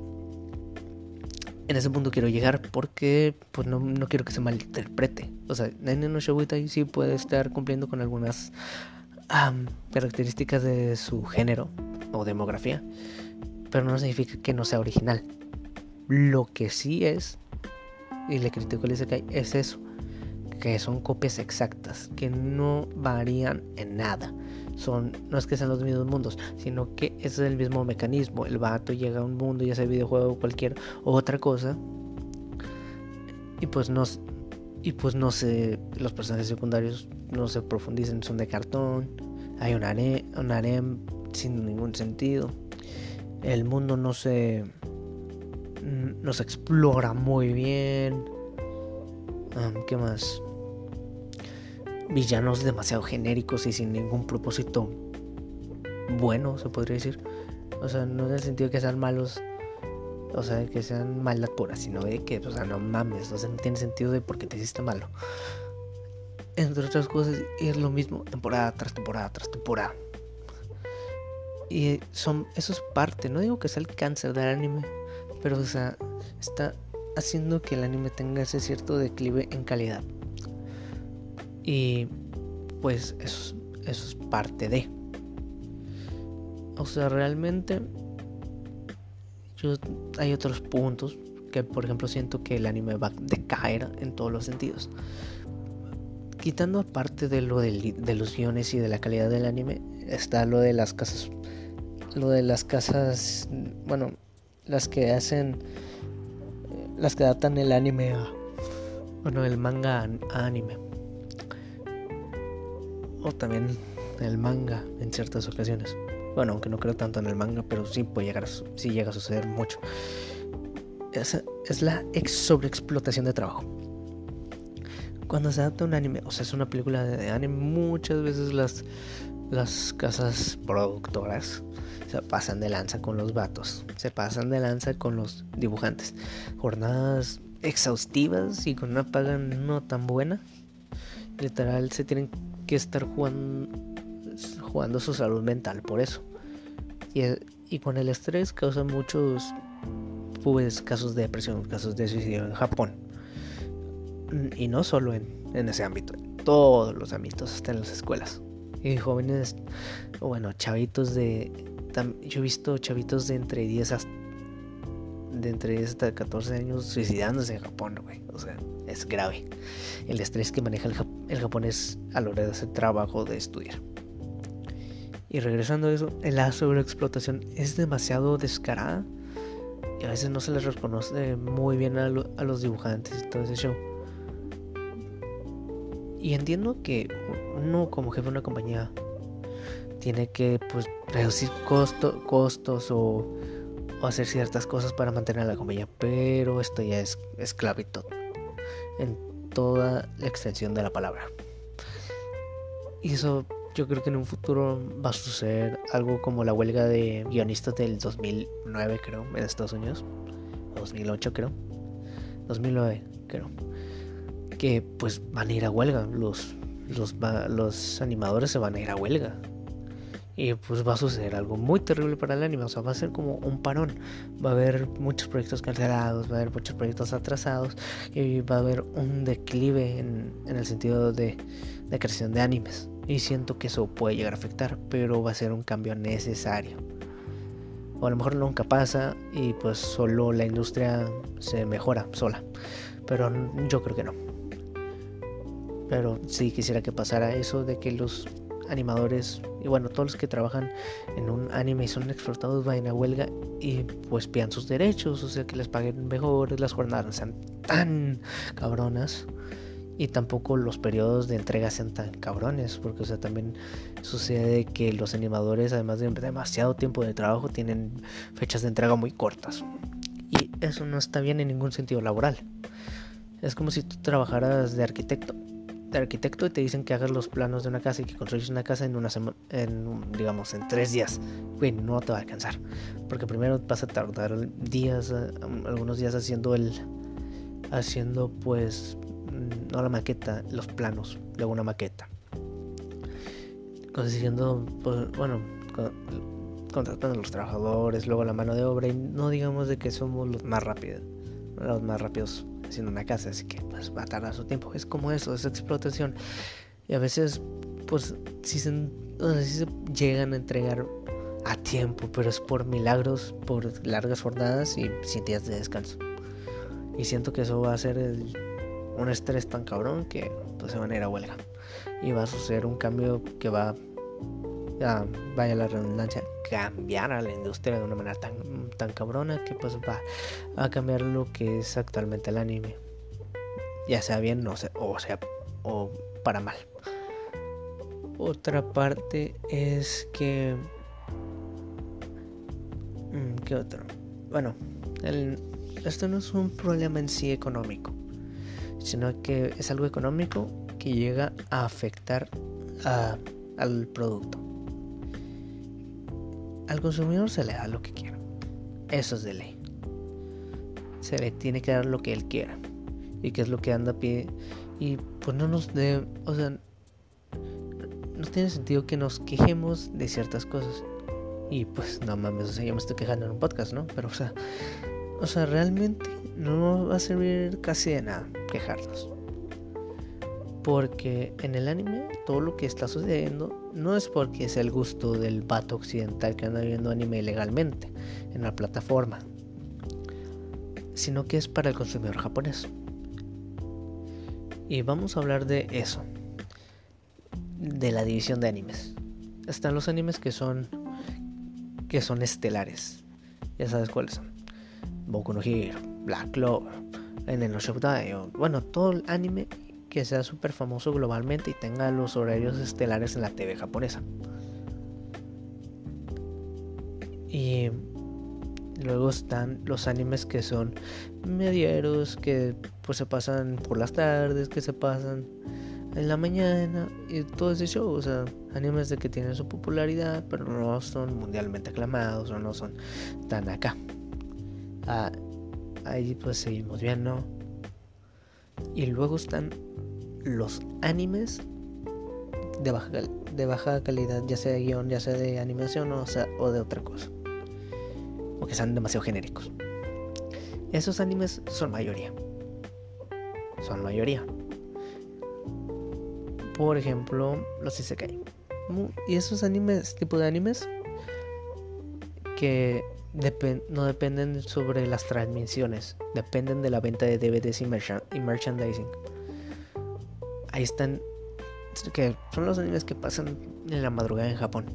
en ese punto quiero llegar porque pues no, no quiero que se malinterprete. O sea, Nene no Showita sí puede estar cumpliendo con algunas características de su género o demografía pero no significa que no sea original. Lo que sí es, y le critico el Isekai, es eso, que son copias exactas, que no varían en nada. Son, no es que sean los mismos mundos, sino que es el mismo mecanismo. El vato llega a un mundo, ya sea videojuego o cualquier otra cosa, y pues no, y pues no se, los personajes secundarios no se profundizan, son de cartón, hay un harem, un harem sin ningún sentido el mundo no se no se explora muy bien. Qué más villanos demasiado genéricos y sin ningún propósito bueno se podría decir. O sea no en el sentido que sean malos o sea que sean maldad pura sino de que o sea no mames o sea no tiene sentido de por qué te hiciste malo. Entre otras cosas es lo mismo temporada tras temporada tras temporada y son, eso es parte, no digo que sea el cáncer del anime, pero o sea, está haciendo que el anime tenga ese cierto declive en calidad. Y pues eso, eso es parte de. O sea, realmente yo, hay otros puntos que por ejemplo siento que el anime va a decaer en todos los sentidos. Quitando aparte de lo de los guiones y de la calidad del anime, está lo de las casas lo de las casas, bueno, las que hacen, las que adaptan el anime a, bueno, el manga a anime. O también el manga en ciertas ocasiones. Bueno, aunque no creo tanto en el manga, pero sí puede llegar, sí llega a suceder mucho. Es, es la ex sobreexplotación de trabajo. Cuando se adapta un anime, o sea, es una película de anime, muchas veces las, las casas productoras se pasan de lanza con los vatos, se pasan de lanza con los dibujantes. Jornadas exhaustivas y con una paga no tan buena. Literal se tienen que estar jugando, jugando su salud mental por eso. Y, y con el estrés causa muchos pues, casos de depresión, casos de suicidio en Japón. Y no solo en, en ese ámbito, todos los ámbitos, hasta en las escuelas Y jóvenes, bueno, chavitos de... Yo he visto chavitos de entre 10 hasta... De entre 10 hasta 14 años suicidándose en Japón, güey. O sea, es grave. El estrés que maneja el, el japonés a la hora de hacer trabajo, de estudiar. Y regresando a eso, la sobreexplotación es demasiado descarada y a veces no se les reconoce muy bien a, los dibujantes y todo ese show. Y entiendo que uno como jefe de una compañía tiene que pues reducir costos o, hacer ciertas cosas para mantener a la compañía, pero esto ya es esclavitud en toda la extensión de la palabra. Y eso yo creo que en un futuro va a suceder algo como la huelga de guionistas del 2009, creo, en Estados Unidos. 2008, creo. 2009, creo. Pues van a ir a huelga. Los, los, los animadores se van a ir a huelga. Y pues va a suceder algo muy terrible para el anime. O sea, va a ser como un parón. Va a haber muchos proyectos cancelados, va a haber muchos proyectos atrasados. Y va a haber un declive en, en el sentido de, de creación de animes y siento que eso puede llegar a afectar, pero va a ser un cambio necesario. O a lo mejor nunca pasa y pues solo la industria se mejora sola. Pero yo creo que no. Pero sí quisiera que pasara eso de que los animadores y bueno, todos los que trabajan en un anime y son explotados vayan a huelga y pues pidan sus derechos, o sea que les paguen mejor, las jornadas sean tan cabronas y tampoco los periodos de entrega sean tan cabrones, porque o sea, también sucede que los animadores, además de demasiado tiempo de trabajo, tienen fechas de entrega muy cortas. Y eso no está bien en ningún sentido laboral. Es como si tú trabajaras de arquitecto, de arquitecto y te dicen que hagas los planos de una casa y que construyes una casa en una semana, en digamos, en tres días. Güey, no te va a alcanzar, porque primero vas a tardar días, eh, algunos días haciendo el, haciendo pues no la maqueta, los planos de una maqueta. Consiguiendo, pues, bueno, contratando a los trabajadores, luego la mano de obra y no digamos de que somos los más rápidos, los más rápidos haciendo una casa, así que pues va a tardar su tiempo. Es como eso, es explotación. Y a veces, pues, si se, llegan a entregar a tiempo, pero es por milagros, por largas jornadas y sin días de descanso. Y siento que eso va a ser un estrés tan cabrón que pues, se van a ir a huelga. Y va a suceder un cambio que va a, vaya la redundancia, cambiar a la industria de una manera tan, tan cabrona que pues va a cambiar lo que es actualmente el anime. Ya sea bien o sea, o, sea, o para mal. Otra parte es que... Mm, ¿Qué otro? Bueno, el, esto no es un problema en sí económico sino que es algo económico que llega a afectar al producto. Al consumidor se le da lo que quiera. Eso es de ley. Se le tiene que dar lo que él quiera. Y que es lo que anda a pie. Y pues no nos de. O sea. No tiene sentido que nos quejemos de ciertas cosas. Y pues no mames, o sea, yo me estoy quejando en un podcast, ¿no? Pero o sea. O sea, realmente no va a servir casi de nada quejarnos. Porque en el anime todo lo que está sucediendo no es porque sea el gusto del vato occidental que anda viendo anime ilegalmente en la plataforma, sino que es para el consumidor japonés. Y vamos a hablar de eso, de la división de animes. Están los animes que son que son estelares. Ya sabes cuáles son. Boku no Hero, Black Clover, en Showtime, bueno, todo el anime que sea súper famoso globalmente y tenga los horarios estelares en la TV japonesa. Y luego están los animes que son medieros, que pues se pasan por las tardes, que se pasan en la mañana y todo ese show, o sea, animes de que tienen su popularidad, pero no son mundialmente aclamados o no son tan acá. Ah, ahí pues seguimos viendo. Y luego están los animes de baja, de baja calidad, ya sea guion, ya sea de animación o, o de otra cosa. O que sean demasiado genéricos. Esos animes son mayoría. Son mayoría. Por ejemplo, los Isekai. y esos animes, tipo de animes, que no dependen sobre las transmisiones, dependen de la venta de DVDs y merchandising. Ahí están, que son los animes que pasan en la madrugada en Japón,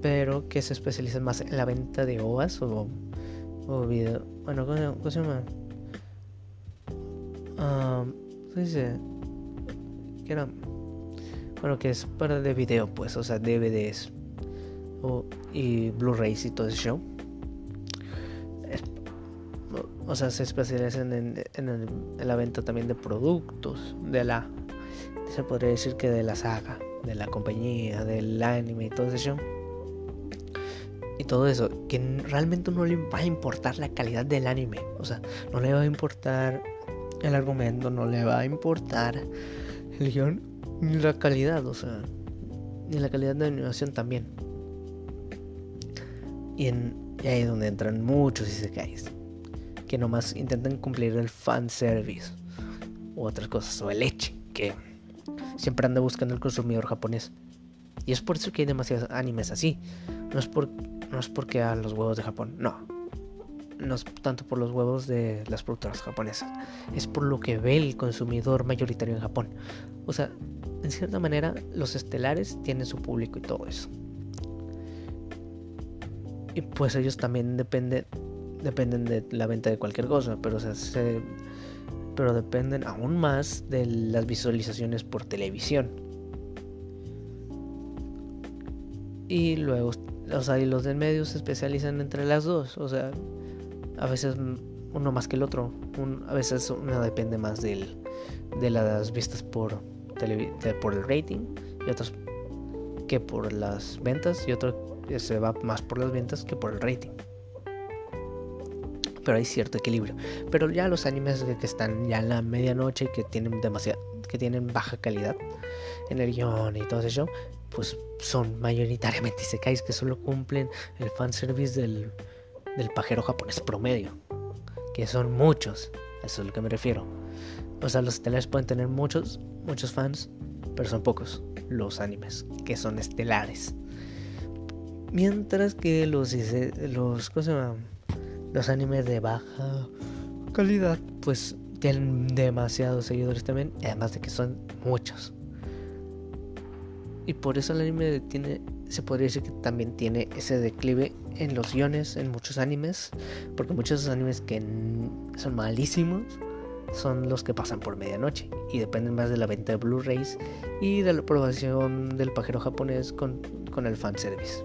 pero que se especializan más en la venta de OVAs o, o video. Bueno, ¿cómo, se llama? ¿Qué dice? Que era bueno, que es para de video, pues, o sea, DVDs o, y Blu-rays y todo ese show. O sea, se especializan en, en, la venta también de productos, de la, se podría decir que de la saga, de la compañía, del anime y todo show. Y todo eso, que realmente no le va a importar la calidad del anime. O sea, no le va a importar el argumento, no le va a importar el guion ni la calidad, o sea, ni la calidad de animación también. Y, ahí es donde entran muchos isekais que nomás intentan cumplir el fan service u otras cosas, o el leche, que siempre anda buscando el consumidor japonés. Y es por eso que hay demasiados animes así. No es, por, no es porque a los huevos de Japón, no. No es tanto por los huevos de las productoras japonesas. Es por lo que ve el consumidor mayoritario en Japón. O sea, en cierta manera los estelares tienen su público y todo eso. Y pues ellos también dependen dependen de la venta de cualquier cosa, pero pero dependen aún más de las visualizaciones por televisión. Y luego, o sea, y los del medio se especializan entre las dos, o sea, a veces uno más que el otro, a veces uno depende más del, de las vistas por por el rating y otros que por las ventas y otro se va más por las ventas que por el rating. Pero hay cierto equilibrio. Pero ya los animes que están ya en la medianoche que tienen demasiado que tienen baja calidad en el guion y todo eso, pues son mayoritariamente isekais que solo cumplen el fanservice del, del pajero japonés promedio. Que son muchos. Eso es lo que me refiero. O sea, los estelares pueden tener muchos, muchos fans, pero son pocos los animes que son estelares. Mientras que los, los, los animes de baja calidad, pues tienen demasiados seguidores también, además de que son muchos. Y por eso el anime tiene, se podría decir que también tiene ese declive en los guiones, en muchos animes, porque muchos animes que son malísimos son los que pasan por medianoche y dependen más de la venta de Blu-rays y de la aprobación del pajero japonés con, con el fanservice.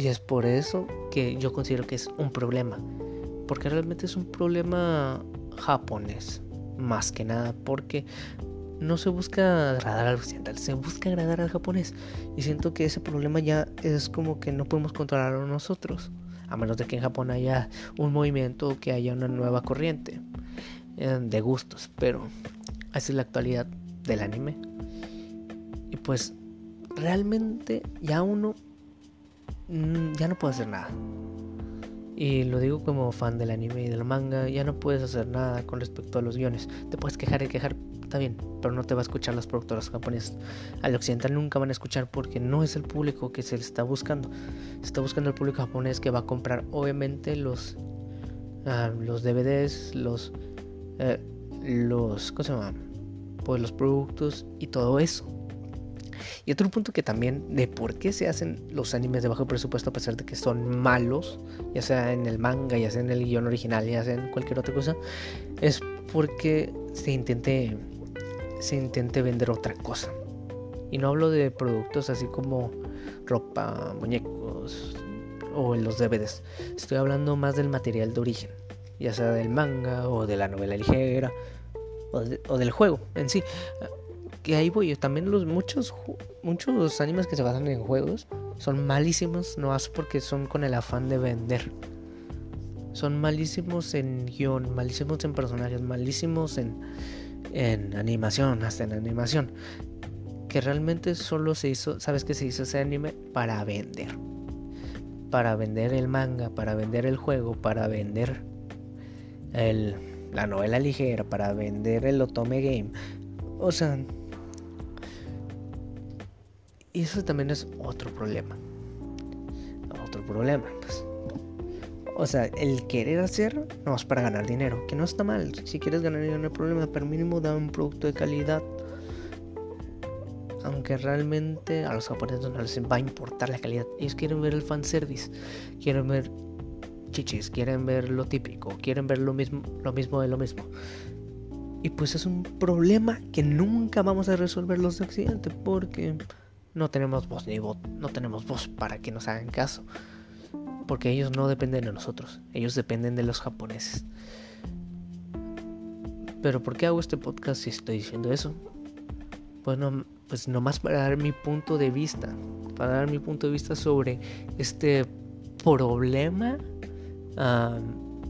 Y es por eso que yo considero que es un problema. Porque realmente es un problema japonés. Más que nada. Porque no se busca agradar al occidental. Se busca agradar al japonés. Y siento que ese problema ya es como que no podemos controlarlo nosotros a menos de que en Japón haya un movimiento que haya una nueva corriente eh, de gustos, pero así es la actualidad del anime. Y pues realmente ya uno ya no puede hacer nada. Y lo digo como fan del anime y del manga, ya no puedes hacer nada con respecto a los guiones. Te puedes quejar y quejar, está bien, pero no te va a escuchar las productoras japonesas. Al occidental nunca van a escuchar porque no es el público que se le está buscando. Se está buscando el público japonés que va a comprar, obviamente, los, uh, los DVDs, los, uh, los, ¿cómo se llama? Pues los productos y todo eso. Y otro punto que también de por qué se hacen los animes de bajo presupuesto a pesar de que son malos, ya sea en el manga, ya sea en el guion original, ya sea en cualquier otra cosa, es porque se intente se intente vender otra cosa. Y no hablo de productos así como ropa, muñecos o los DVDs. Estoy hablando más del material de origen, ya sea del manga o de la novela ligera o, o del juego en sí que ahí voy. También los muchos muchos animes que se basan en juegos son malísimos, no hace porque son con el afán de vender. Son malísimos en guion, malísimos en personajes, malísimos en, en animación, hasta en animación. Que realmente solo se hizo, sabes que se hizo ese anime para vender. Para vender el manga, para vender el juego, para vender el, la novela ligera, para vender el Otome Game. O sea, Y eso también es otro problema. Otro problema, pues. O sea, el querer hacer no es para ganar dinero, que no está mal. Si quieres ganar dinero no hay problema, pero mínimo da un producto de calidad. Aunque realmente a los japoneses no les va a importar la calidad. Ellos quieren ver el fanservice, quieren ver chichis, quieren ver lo típico, quieren ver lo mismo, lo mismo de lo mismo. Y pues es un problema que nunca vamos a resolver los de Occidente porque no tenemos voz ni voz, no tenemos voz para que nos hagan caso porque ellos no dependen de nosotros, ellos dependen de los japoneses. Pero ¿por qué hago este podcast si estoy diciendo eso? Pues, no, pues nomás para dar mi punto de vista, para dar mi punto de vista sobre este problema,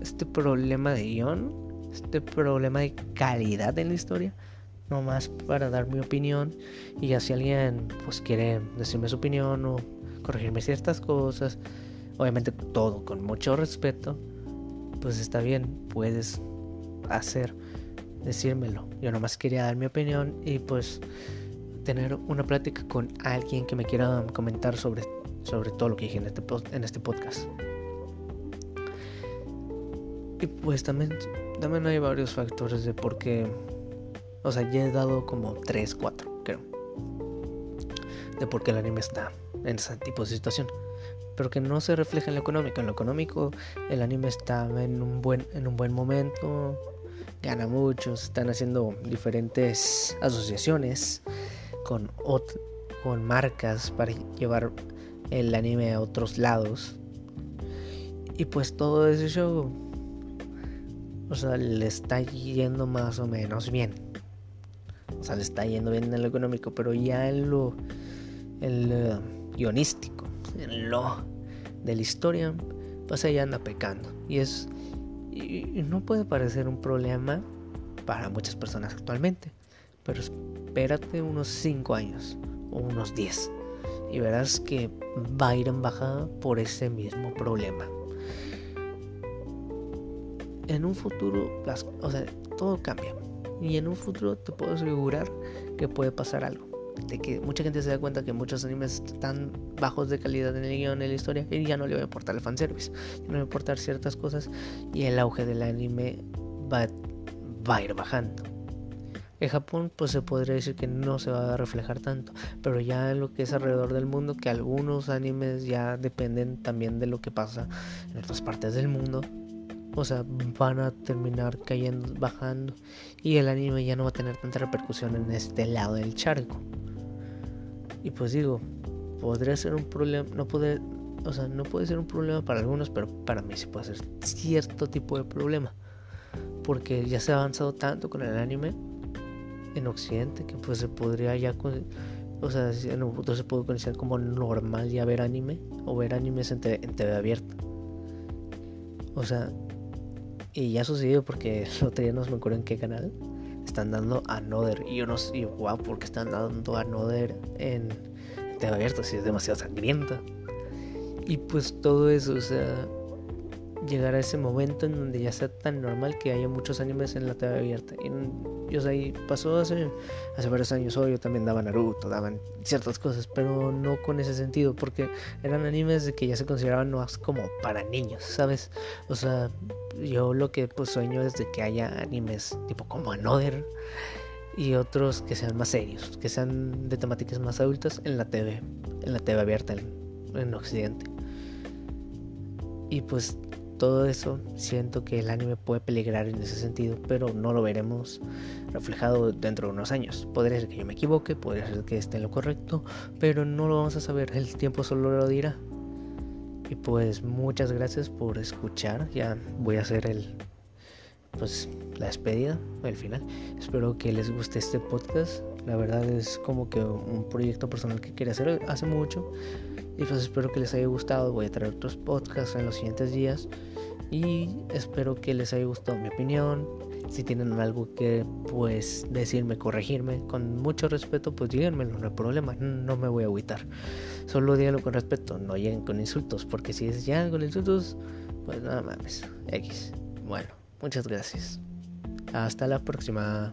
este problema de guion, este problema de calidad en la historia, nomás para dar mi opinión y ya si alguien pues quiere decirme su opinión o corregirme ciertas cosas, obviamente todo con mucho respeto, pues está bien, puedes hacer, decírmelo. Yo nomás quería dar mi opinión y pues tener una plática con alguien que me quiera comentar sobre, sobre todo lo que dije en este, en este podcast. Y pues también, también hay varios factores de por qué, o sea, ya he dado como 3, 4, creo, de por qué el anime está en ese tipo de situación pero que no se refleja en lo económico. En lo económico el anime está en un buen, en un buen momento, gana mucho, se están haciendo diferentes asociaciones con, con marcas para llevar el anime a otros lados. Y pues todo ese show, o sea, le está yendo más o menos bien. O sea, le está yendo bien en lo económico, pero ya en lo el, eh, guionístico, en lo de la historia, pues ella anda pecando. Y es. Y, no puede parecer un problema para muchas personas actualmente. Pero espérate unos 5 años o unos 10 y verás que va a ir en bajada por ese mismo problema. En un futuro, o sea, todo cambia. Y en un futuro te puedo asegurar que puede pasar algo de que mucha gente se da cuenta que muchos animes están bajos de calidad en el guion, en la historia, y ya no le va a importar el fanservice, ya no le va a importar ciertas cosas, y el auge del anime va, va a ir bajando. En Japón, pues se podría decir que no se va a reflejar tanto, pero ya en lo que es alrededor del mundo, que algunos animes ya dependen también de lo que pasa en otras partes del mundo, o sea, van a terminar cayendo, bajando, y el anime ya no va a tener tanta repercusión en este lado del charco. Y pues digo, podría ser un problema, no puede, o sea, no puede ser un problema para algunos, pero para mí sí puede ser cierto tipo de problema. Porque ya se ha avanzado tanto con el anime en Occidente que pues se podría ya, o sea, en se puede considerar como normal ya ver anime o ver animes en, en TV abierta. O sea, y ya sucedió porque el otro día no me acuerdo en qué canal están dando Another. Y yo no sé, wow, porque están dando Another en TV abierto, si es demasiado sangrienta. Y pues todo eso, o sea, llegar a ese momento en donde ya sea tan normal que haya muchos animes en la TV abierta. Y, o sea, pasó hace, hace varios años, yo también daban Naruto, daban ciertas cosas, pero no con ese sentido, porque eran animes de que ya se consideraban más como para niños, ¿sabes? O sea, yo lo que pues sueño es de que haya animes tipo como Another y otros que sean más serios, que sean de temáticas más adultas en la TV, en la TV abierta en, en Occidente. Y pues todo eso siento que el anime puede peligrar en ese sentido, pero no lo veremos reflejado dentro de unos años. Podría ser que yo me equivoque, podría ser que esté en lo correcto, pero no lo vamos a saber, el tiempo solo lo dirá. Y pues muchas gracias por escuchar, ya voy a hacer el pues la despedida, el final. Espero que les guste este podcast. La verdad es como que un proyecto personal que quería hacer hace mucho. Y pues espero que les haya gustado. Voy a traer otros podcasts en los siguientes días. Y espero que les haya gustado mi opinión. Si tienen algo que pues decirme, corregirme con mucho respeto, pues díganmelo, no hay problema, no me voy a agüitar. Solo díganlo con respeto, no lleguen con insultos, porque si llegan con insultos, pues nada mames, X. Bueno, muchas gracias. Hasta la próxima.